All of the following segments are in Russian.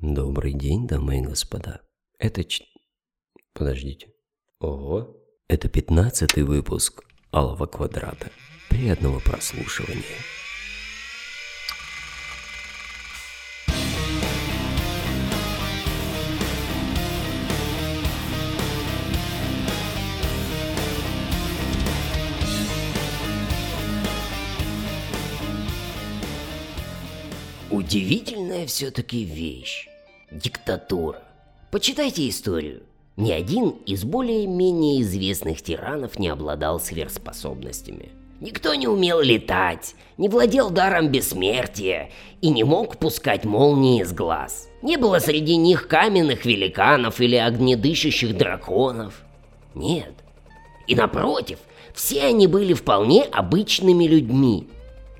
Добрый день, дамы и господа. Это ч... Подождите. Ого. Это пятнадцатый выпуск Алого Квадрата. Приятного прослушивания. Все-таки вещь. Диктатура. Почитайте историю. Ни один из более-менее известных тиранов не обладал сверхспособностями. Никто не умел летать, не владел даром бессмертия и не мог пускать молнии из глаз. Не было среди них каменных великанов или огнедышащих драконов. Нет. И напротив, все они были вполне обычными людьми,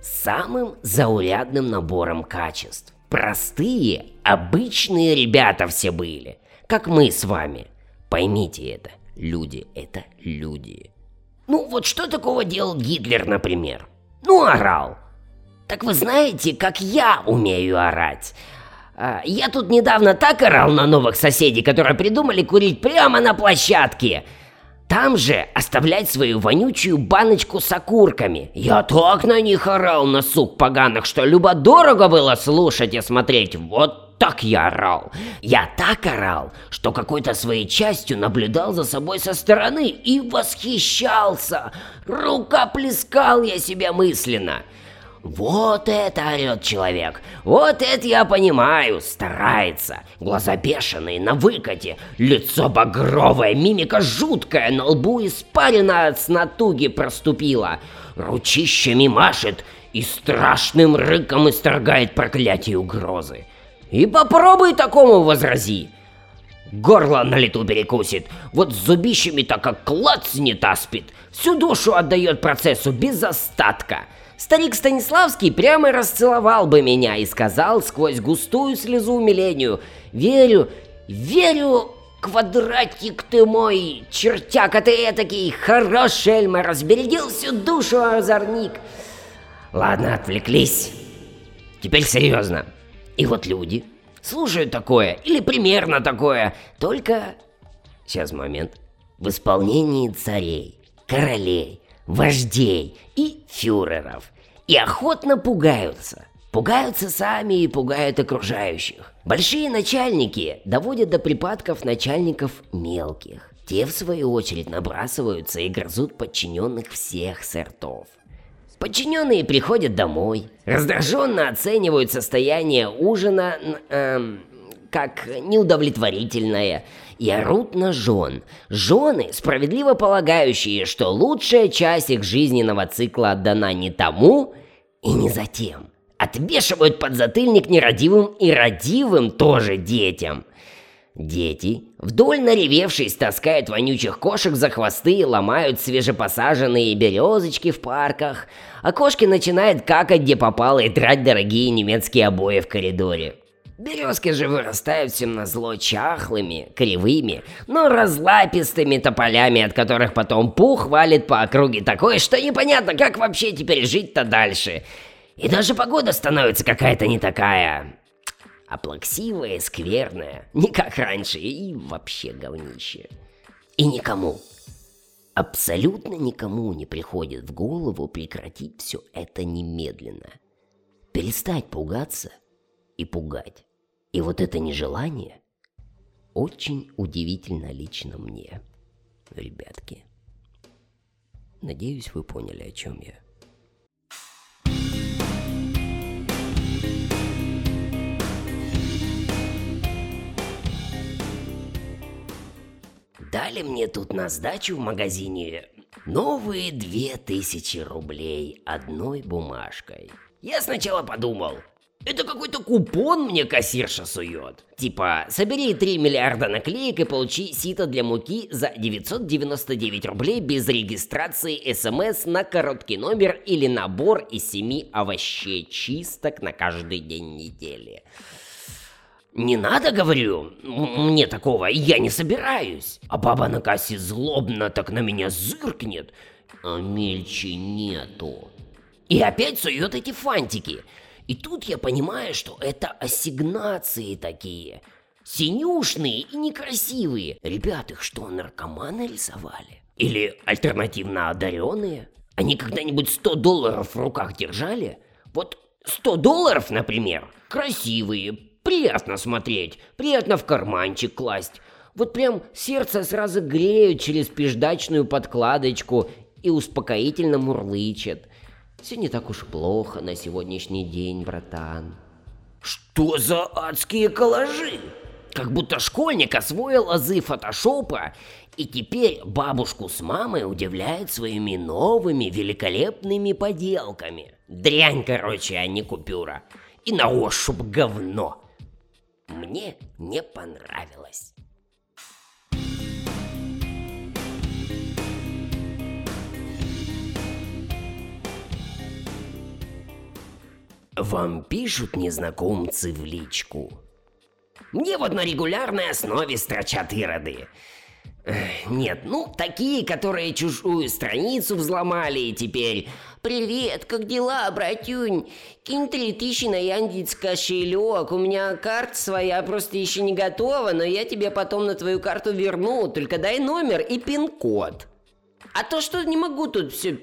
самым заурядным набором качеств. Простые, обычные ребята все были, как мы с вами. Поймите это, люди — это люди. Ну вот что такого делал Гитлер, например? Ну, орал. Так вы знаете, как я умею орать? А, Я тут недавно так орал на новых соседей, которые придумали курить прямо на площадке. Там же оставлять свою вонючую баночку с окурками. Я так на них орал, на сук поганых, что любо-дорого было слушать и смотреть. Вот так я орал. Я так орал, что какой-то своей частью наблюдал за собой со стороны и восхищался. Рукоплескал я себя мысленно. Вот это орет человек, вот это я понимаю, старается. Глаза бешеные, на выкате, лицо багровое, мимика жуткая, на лбу испарина от натуги проступила. Ручищами машет и страшным рыком исторгает проклятие угрозы. И попробуй такому возрази. Горло на лету перекусит, вот зубищами так как клацнет аспид, всю душу отдает процессу без остатка. Старик Станиславский прямо расцеловал бы меня и сказал сквозь густую слезу умилению «Верю, верю, квадратик ты мой, чертяка ты этакий, хороший Эльма, разбередил всю душу озорник». Ладно, отвлеклись. Теперь серьезно. И вот люди слушают такое, или примерно такое, только... Сейчас момент. В исполнении царей, королей, вождей и фюреров. И охотно пугаются. Пугаются сами и пугают окружающих. Большие начальники доводят до припадков начальников мелких. Те, в свою очередь, набрасываются и грызут подчиненных всех сортов. Подчиненные приходят домой, раздраженно оценивают состояние ужина эм, как неудовлетворительное и орут на жен. Жены, справедливо полагающие, что лучшая часть их жизненного цикла отдана не тому и не за тем. Отвешивают подзатыльник нерадивым и радивым тоже детям. Дети, вдоль наревевшись, таскают вонючих кошек за хвосты и ломают свежепосаженные березочки в парках, а кошки начинают какать где попало и трать дорогие немецкие обои в коридоре. Березки же вырастают всем назло чахлыми, кривыми, но разлапистыми тополями, от которых потом пух валит по округе такое, что непонятно, как вообще теперь жить-то дальше. И даже погода становится какая-то не такая, а плаксивая, скверная, не как раньше, и вообще говнище. И никому, абсолютно никому не приходит в голову прекратить все это немедленно. Перестать пугаться и пугать. И вот это нежелание очень удивительно лично мне, ребятки. Надеюсь, вы поняли, о чем я. Дали мне тут на сдачу в магазине новые две тысячи рублей одной бумажкой. Я сначала подумал, это какой-то купон мне кассирша сует. Типа, собери 3 миллиарда наклеек и получи сито для муки за 999 рублей без регистрации СМС на короткий номер или набор из 7 овощей чисток на каждый день недели. Не надо, говорю, мне такого, я не собираюсь. А баба на кассе злобно так на меня зыркнет, а мельче нету. И опять сует эти фантики. И тут я понимаю, что это ассигнации такие. Синюшные и некрасивые. Ребят, их что, наркоманы рисовали? Или альтернативно одаренные? Они когда-нибудь 100 долларов в руках держали? Вот 100 долларов, например, красивые, приятно смотреть, приятно в карманчик класть. Вот прям сердце сразу греют через пиждачную подкладочку и успокоительно мурлычет. Все не так уж плохо на сегодняшний день, братан. Что за адские коллажи? Как будто школьник освоил азы фотошопа и теперь бабушку с мамой удивляет своими новыми великолепными поделками. Дрянь, короче, а не купюра. И на ощупь говно. Мне не понравилось. Вам пишут незнакомцы в личку. Мне вот на регулярной основе строчат ироды. Нет, ну, такие, которые чужую страницу взломали и теперь... Привет, как дела, братюнь? Кинь три тысячи на Яндекс кошелек, у меня карта своя просто еще не готова, но я тебе потом на твою карту верну, только дай номер и пин-код. А то что не могу тут все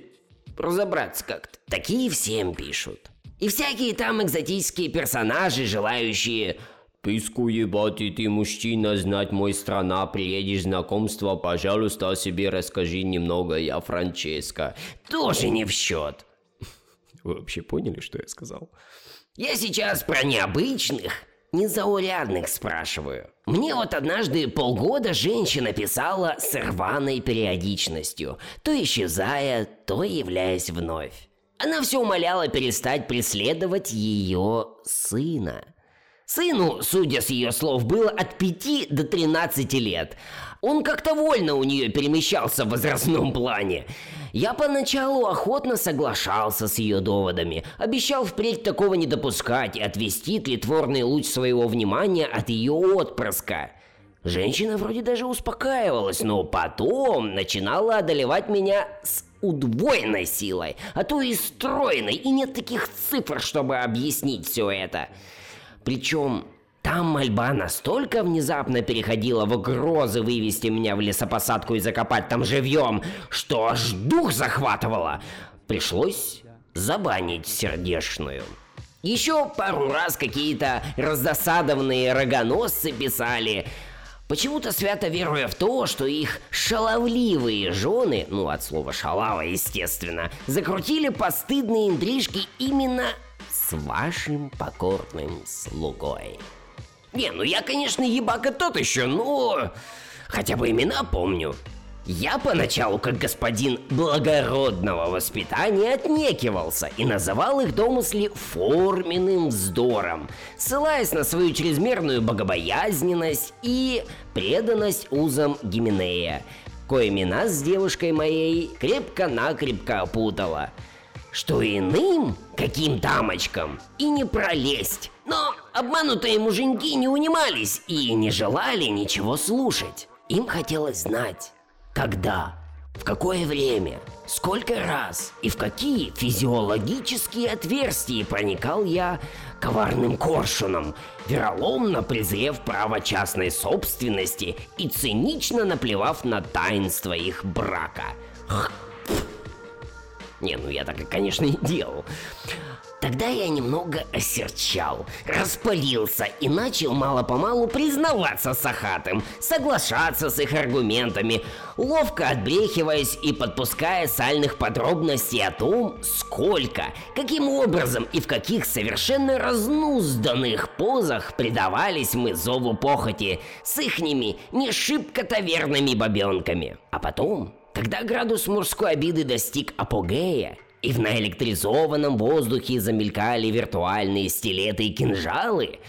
разобраться как-то. Такие всем пишут. И всякие там экзотические персонажи, желающие Писку ебать, и ты мужчина, знать мой страна, приедешь знакомство, пожалуйста, о себе расскажи немного, я Франческо. Тоже не в счет. Вы вообще поняли, что я сказал? Я сейчас про необычных, незаурядных спрашиваю. Мне вот однажды полгода женщина писала с рваной периодичностью, то исчезая, то являясь вновь. Она все умоляла перестать преследовать ее сына. Сыну, судя с ее слов, было от 5 до 13 лет. Он как-то вольно у нее перемещался в возрастном плане. Я поначалу охотно соглашался с ее доводами, обещал впредь такого не допускать и отвести тлетворный луч своего внимания от ее отпрыска. Женщина вроде даже успокаивалась, но потом начинала одолевать меня с удвоенной силой, а то и стройной, и нет таких цифр, чтобы объяснить все это. Причем там мольба настолько внезапно переходила в угрозы вывести меня в лесопосадку и закопать там живьем, что аж дух захватывало. Пришлось забанить сердечную. Еще пару раз какие-то раздосадованные рогоносцы писали, почему-то свято веруя в то, что их шаловливые жены, ну от слова шалава, естественно, закрутили постыдные интрижки именно с вашим покорным слугой. Не, ну я, конечно, ебака тот еще, но хотя бы имена помню. Я поначалу, как господин благородного воспитания, отнекивался и называл их домысли форменным вздором, ссылаясь на свою чрезмерную богобоязненность и преданность узам Гименея, коими нас с девушкой моей крепко-накрепко опутала – что иным, каким дамочкам, и не пролезть. Но обманутые муженьки не унимались и не желали ничего слушать. Им хотелось знать, когда, в какое время, сколько раз и в какие физиологические отверстия проникал я коварным коршуном, вероломно презрев право частной собственности и цинично наплевав на таинство их брака. Не, ну я так, конечно, и делал. Тогда я немного осерчал, распалился и начал мало-помалу признаваться с Ахатым, соглашаться с их аргументами, ловко отбрехиваясь и подпуская сальных подробностей о том, сколько, каким образом и в каких совершенно разнузданных позах предавались мы зову похоти с ихними не шибко-то верными бабенками. А потом когда градус мужской обиды достиг апогея, и в наэлектризованном воздухе замелькали виртуальные стилеты и кинжалы,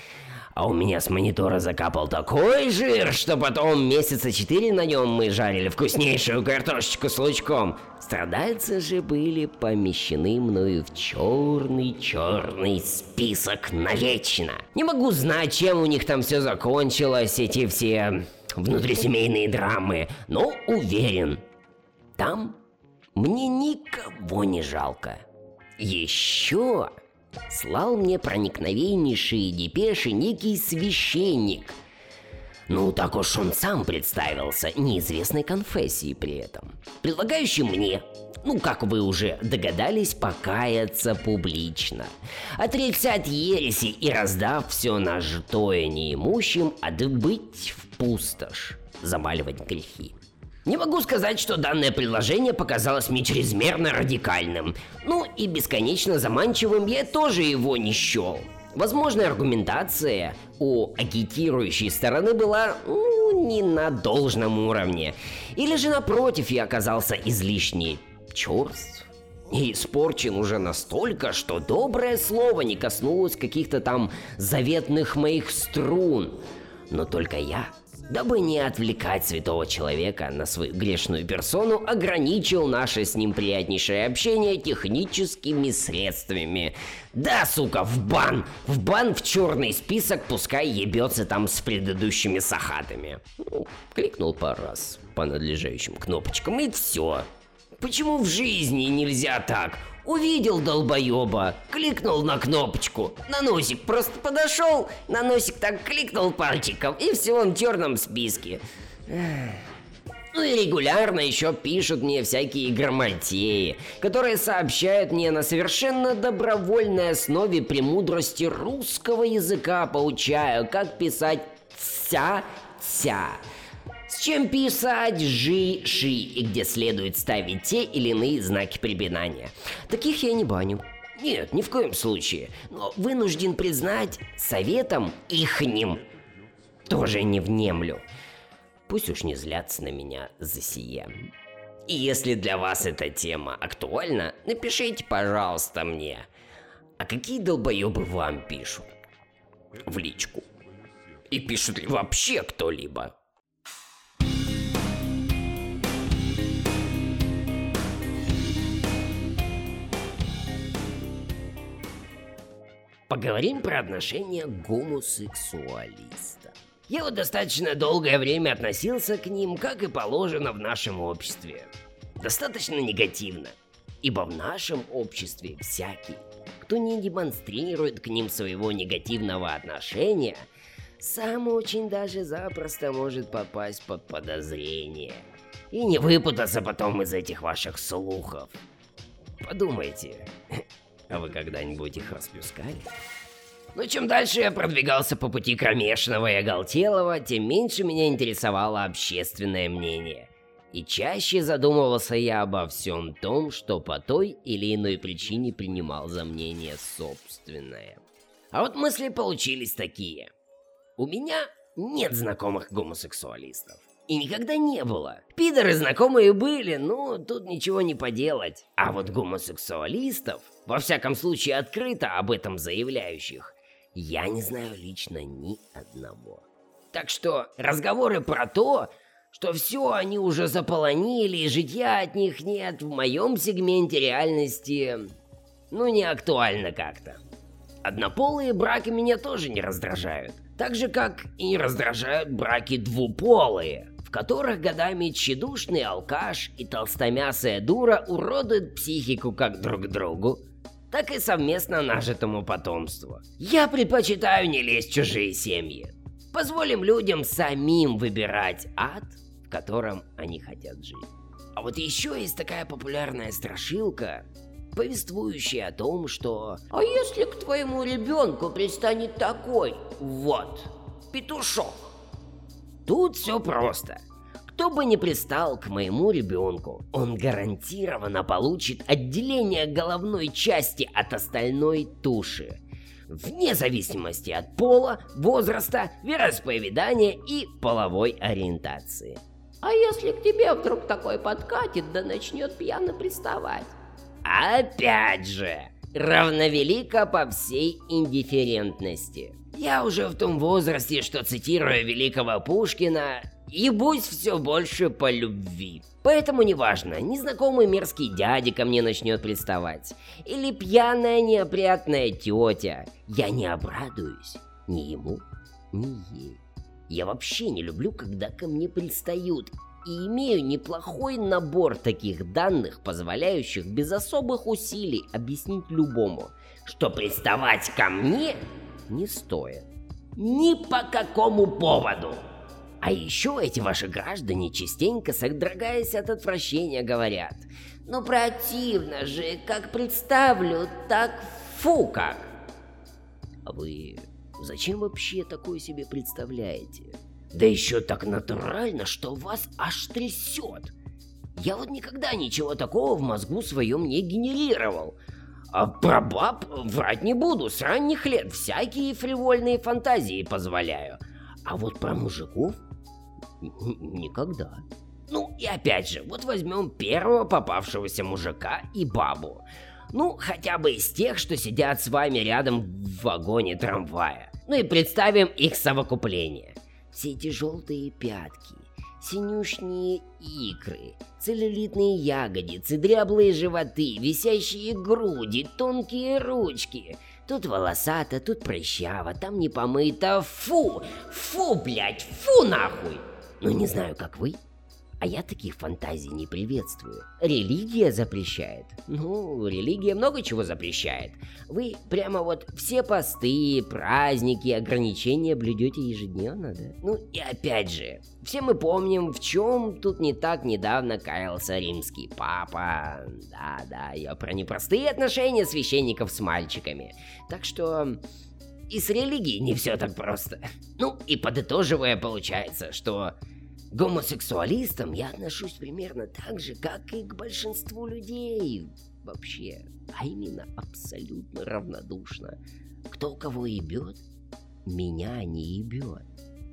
а у меня с монитора закапал такой жир, что потом месяца четыре на нем мы жарили вкуснейшую картошечку с лучком. Страдальцы же были помещены мною в черный-черный список навечно. Не могу знать, чем у них там все закончилось, эти все внутрисемейные драмы, но уверен, там мне никого не жалко. Еще слал мне проникновеннейшие депеши некий священник. Ну, так уж он сам представился, неизвестной конфессии при этом, предлагающий мне, ну, как вы уже догадались, покаяться публично, отрицать ереси и раздав все нажитое неимущим, отбыть в пустошь, замаливать грехи. Не могу сказать, что данное предложение показалось мне чрезмерно радикальным. Ну и бесконечно заманчивым я тоже его не счел. Возможно, аргументация у агитирующей стороны была ну, не на должном уровне. Или же напротив я оказался излишне черств и испорчен уже настолько, что доброе слово не коснулось каких-то там заветных моих струн. Но только я дабы не отвлекать святого человека на свою грешную персону, ограничил наше с ним приятнейшее общение техническими средствами. Да, сука, в бан! В бан в черный список, пускай ебется там с предыдущими сахатами. Ну, кликнул пару раз по надлежащим кнопочкам и все. Почему в жизни нельзя так? Увидел долбоеба, кликнул на кнопочку, на носик просто подошел, на носик так кликнул пальчиком, и все, он в черном списке. Ну и регулярно еще пишут мне всякие грамотеи, которые сообщают мне на совершенно добровольной основе премудрости русского языка, поучая, как писать «ся-ся». С чем писать жи, ши и где следует ставить те или иные знаки препинания. Таких я не баню. Нет, ни в коем случае. Но вынужден признать, советом ихним тоже не внемлю. Пусть уж не злятся на меня за сие. И если для вас эта тема актуальна, напишите, пожалуйста, мне. А какие долбоебы вам пишут? В личку. И пишут ли вообще кто-либо? Поговорим про отношения гомосексуалиста. Я вот достаточно долгое время относился к ним, как и положено в нашем обществе. Достаточно негативно, ибо в нашем обществе всякий, кто не демонстрирует к ним своего негативного отношения, сам очень даже запросто может попасть под подозрение и не выпутаться потом из этих ваших слухов. Подумайте, а вы когда-нибудь их распускали? Но чем дальше я продвигался по пути кромешного и оголтелого, тем меньше меня интересовало общественное мнение. И чаще задумывался я обо всем том, что по той или иной причине принимал за мнение собственное. А вот мысли получились такие. У меня нет знакомых гомосексуалистов. И никогда не было. Пидоры знакомые были, но тут ничего не поделать. А вот гомосексуалистов, во всяком случае открыто об этом заявляющих, я не знаю лично ни одного. Так что разговоры про то, что все они уже заполонили и житья от них нет, в моем сегменте реальности, ну не актуально как-то. Однополые браки меня тоже не раздражают. Так же, как и раздражают браки двуполые в которых годами тщедушный алкаш и толстомясая дура уродуют психику как друг другу, так и совместно нажитому потомству. Я предпочитаю не лезть в чужие семьи. Позволим людям самим выбирать ад, в котором они хотят жить. А вот еще есть такая популярная страшилка, повествующая о том, что «А если к твоему ребенку пристанет такой, вот, петушок?» Тут все просто. Кто бы ни пристал к моему ребенку, он гарантированно получит отделение головной части от остальной туши. Вне зависимости от пола, возраста, вероисповедания и половой ориентации. А если к тебе вдруг такой подкатит, да начнет пьяно приставать? Опять же, равновелика по всей индифферентности. Я уже в том возрасте, что цитируя великого Пушкина, ебусь все больше по любви. Поэтому неважно, незнакомый мерзкий дядя ко мне начнет приставать, или пьяная неопрятная тетя, я не обрадуюсь ни ему, ни ей. Я вообще не люблю, когда ко мне пристают, и имею неплохой набор таких данных, позволяющих без особых усилий объяснить любому, что приставать ко мне не стоит. Ни по какому поводу. А еще эти ваши граждане частенько, содрогаясь от отвращения, говорят. Ну противно же, как представлю, так фу как. А вы зачем вообще такое себе представляете? Да еще так натурально, что вас аж трясет. Я вот никогда ничего такого в мозгу своем не генерировал. А про баб врать не буду, с ранних лет всякие фривольные фантазии позволяю. А вот про мужиков никогда. Ну и опять же, вот возьмем первого попавшегося мужика и бабу. Ну, хотя бы из тех, что сидят с вами рядом в вагоне трамвая. Ну и представим их совокупление. Все эти желтые пятки, синюшние икры, целлюлитные ягодицы, дряблые животы, висящие груди, тонкие ручки. Тут волосато, тут прыщаво, там не помыто. Фу! Фу, блядь, фу нахуй! Ну не знаю, как вы, а я таких фантазий не приветствую. Религия запрещает. Ну, религия много чего запрещает. Вы прямо вот все посты, праздники, ограничения блюдете ежедневно, да? Ну и опять же, все мы помним, в чем тут не так недавно каялся римский папа. Да-да, я про непростые отношения священников с мальчиками. Так что и с религией не все так просто. Ну и подытоживая, получается, что гомосексуалистам я отношусь примерно так же, как и к большинству людей вообще. А именно абсолютно равнодушно. Кто кого ебет, меня не ебет.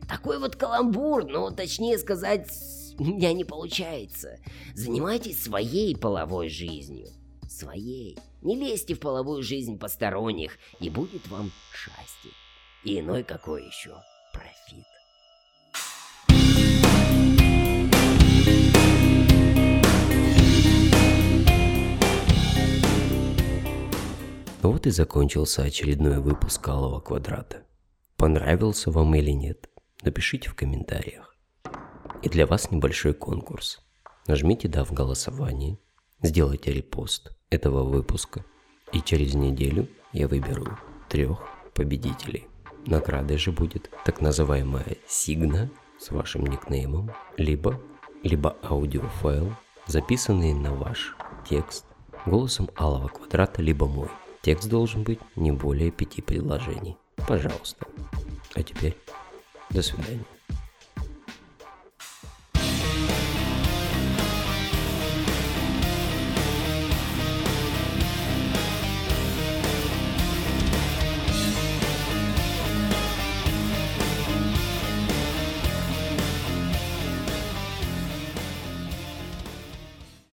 Такой вот каламбур, но точнее сказать, у меня не получается. Занимайтесь своей половой жизнью. Своей. Не лезьте в половую жизнь посторонних, и будет вам счастье. И иной какой еще Вот и закончился очередной выпуск Алого Квадрата. Понравился вам или нет? Напишите в комментариях. И для вас небольшой конкурс. Нажмите «Да» в голосовании, сделайте репост этого выпуска, и через неделю я выберу трех победителей. Наградой же будет так называемая сигна с вашим никнеймом, либо, либо аудиофайл, записанный на ваш текст голосом алого квадрата, либо мой. Текст должен быть не более пяти предложений. Пожалуйста. А теперь до свидания.